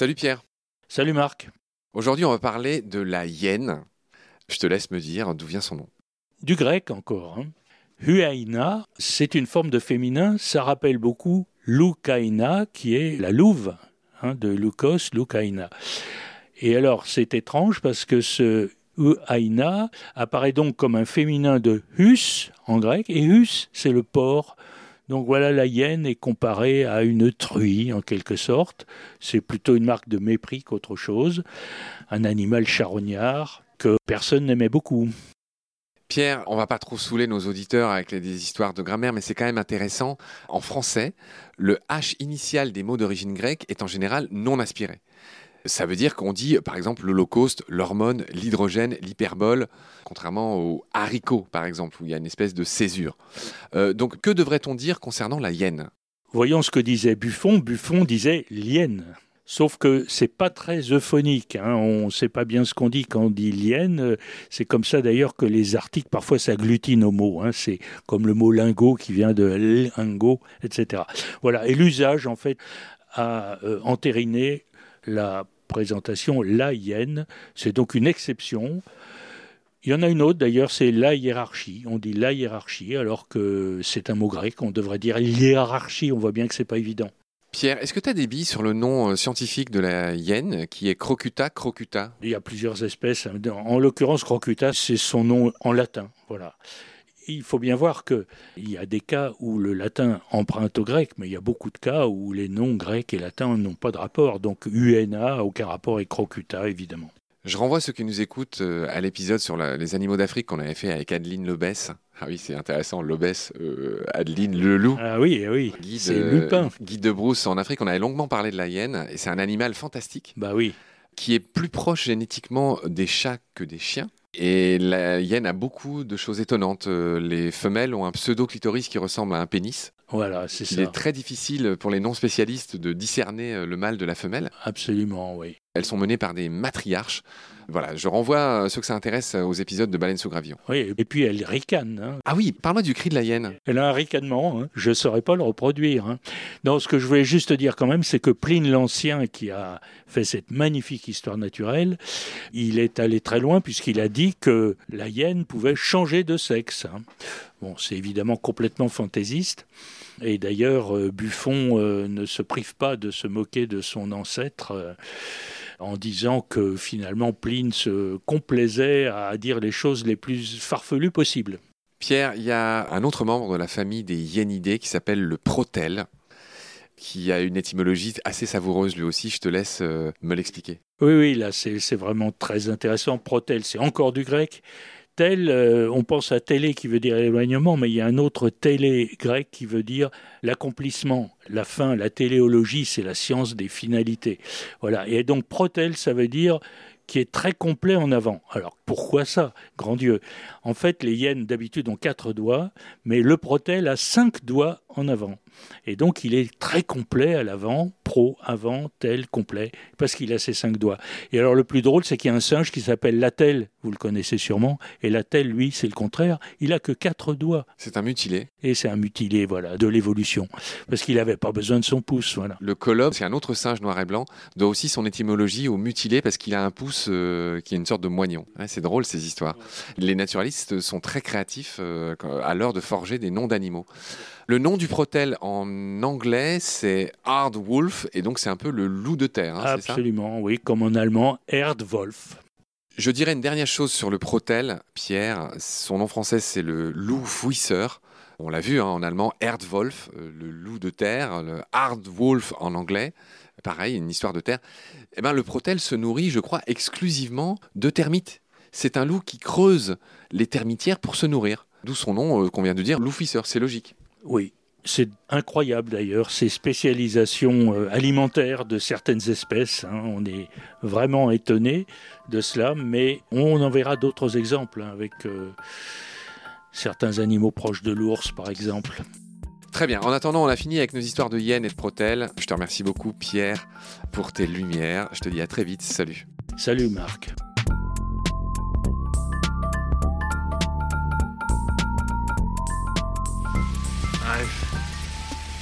Salut Pierre. Salut Marc. Aujourd'hui, on va parler de la hyène. Je te laisse me dire d'où vient son nom. Du grec encore. Hein. Huaina, c'est une forme de féminin. Ça rappelle beaucoup Loukaina, qui est la louve hein, de Lukos, Loukaina. Et alors, c'est étrange parce que ce Huaina apparaît donc comme un féminin de Hus en grec, et Hus, c'est le porc. Donc voilà, la hyène est comparée à une truie en quelque sorte. C'est plutôt une marque de mépris qu'autre chose. Un animal charognard que personne n'aimait beaucoup. Pierre, on va pas trop saouler nos auditeurs avec des histoires de grammaire, mais c'est quand même intéressant. En français, le H initial des mots d'origine grecque est en général non aspiré. Ça veut dire qu'on dit, par exemple, l'Holocauste, l'hormone, l'hydrogène, l'hyperbole, contrairement au haricot, par exemple, où il y a une espèce de césure. Euh, donc, que devrait-on dire concernant la hyène? Voyons ce que disait Buffon. Buffon disait lienne. Sauf que c'est pas très euphonique. Hein. On ne sait pas bien ce qu'on dit quand on dit lienne. C'est comme ça d'ailleurs que les articles parfois s'agglutinent aux mots. Hein. C'est comme le mot lingot qui vient de lingot, etc. Voilà. Et l'usage en fait a euh, entériné la la hyène. C'est donc une exception. Il y en a une autre d'ailleurs, c'est la hiérarchie. On dit la hiérarchie alors que c'est un mot grec. On devrait dire hiérarchie. On voit bien que c'est pas évident. Pierre, est-ce que tu as des billes sur le nom euh, scientifique de la hyène qui est Crocuta crocuta? Il y a plusieurs espèces. En l'occurrence, Crocuta, c'est son nom en latin. Voilà il faut bien voir qu'il y a des cas où le latin emprunte au grec, mais il y a beaucoup de cas où les noms grecs et latins n'ont pas de rapport. Donc UNA, aucun rapport avec Crocuta, évidemment. Je renvoie ceux qui nous écoutent euh, à l'épisode sur les animaux d'Afrique qu'on avait fait avec Adeline Lobès. Ah oui, c'est intéressant, Lobès, euh, Adeline le loup. Ah oui, oui, c'est Lupin. Guide de Brousse en Afrique, on avait longuement parlé de la hyène, et c'est un animal fantastique. Bah oui. Qui est plus proche génétiquement des chats que des chiens. Et la hyène a beaucoup de choses étonnantes. Euh, les femelles ont un pseudo-clitoris qui ressemble à un pénis. Voilà, c'est ça. Il est très difficile pour les non-spécialistes de discerner euh, le mâle de la femelle. Absolument, oui. Elles sont menées par des matriarches. Voilà, je renvoie ceux que ça intéresse aux épisodes de Baleine sous gravillon. Oui, et puis elle ricane. Hein. Ah oui, parle-moi du cri de la hyène. Elle a un ricanement, hein. je ne saurais pas le reproduire. Hein. Non, ce que je voulais juste dire quand même, c'est que Pline l'Ancien, qui a fait cette magnifique histoire naturelle, il est allé très loin puisqu'il a dit que la hyène pouvait changer de sexe. Bon, c'est évidemment complètement fantaisiste. Et d'ailleurs, euh, Buffon euh, ne se prive pas de se moquer de son ancêtre euh, en disant que finalement Pline se complaisait à dire les choses les plus farfelues possibles. Pierre, il y a un autre membre de la famille des hyénidés qui s'appelle le protèle, qui a une étymologie assez savoureuse lui aussi. Je te laisse me l'expliquer. Oui, oui, là c'est vraiment très intéressant. Protèle, c'est encore du grec. Euh, on pense à télé qui veut dire éloignement, mais il y a un autre télé grec qui veut dire l'accomplissement, la fin, la téléologie, c'est la science des finalités. Voilà. Et donc protel, ça veut dire qui est très complet en avant. Alors pourquoi ça Grand Dieu? En fait, les hyènes d'habitude ont quatre doigts, mais le protel a cinq doigts en avant. Et donc il est très complet à l'avant, pro, avant, tel, complet, parce qu'il a ses cinq doigts. Et alors le plus drôle, c'est qu'il y a un singe qui s'appelle l'atel, vous le connaissez sûrement, et l'atel, lui, c'est le contraire, il a que quatre doigts. C'est un mutilé. Et c'est un mutilé, voilà, de l'évolution, parce qu'il n'avait pas besoin de son pouce, voilà. Le colobe, c'est un autre singe noir et blanc, doit aussi son étymologie au mutilé, parce qu'il a un pouce euh, qui est une sorte de moignon. c'est drôle ces histoires. Les naturalistes sont très créatifs euh, à l'heure de forger des noms d'animaux. Le nom du protel en anglais, c'est Hard Wolf, et donc c'est un peu le loup de terre. Hein, Absolument, oui, comme en allemand, Erdwolf. Je dirais une dernière chose sur le protel, Pierre. Son nom français, c'est le loup fouisseur. On l'a vu hein, en allemand, Erdwolf, euh, le loup de terre, le Hard Wolf en anglais. Pareil, une histoire de terre. Eh ben, le protel se nourrit, je crois, exclusivement de termites. C'est un loup qui creuse les termitières pour se nourrir. D'où son nom euh, qu'on vient de dire, loup fouisseur. C'est logique. Oui, c'est incroyable d'ailleurs, ces spécialisations euh, alimentaires de certaines espèces. Hein. on est vraiment étonné de cela, mais on en verra d'autres exemples hein, avec euh, certains animaux proches de l'ours, par exemple. Très bien. En attendant, on a fini avec nos histoires de hyènes et de protèles. Je te remercie beaucoup, Pierre, pour tes lumières. Je te dis à très vite. Salut. Salut, Marc.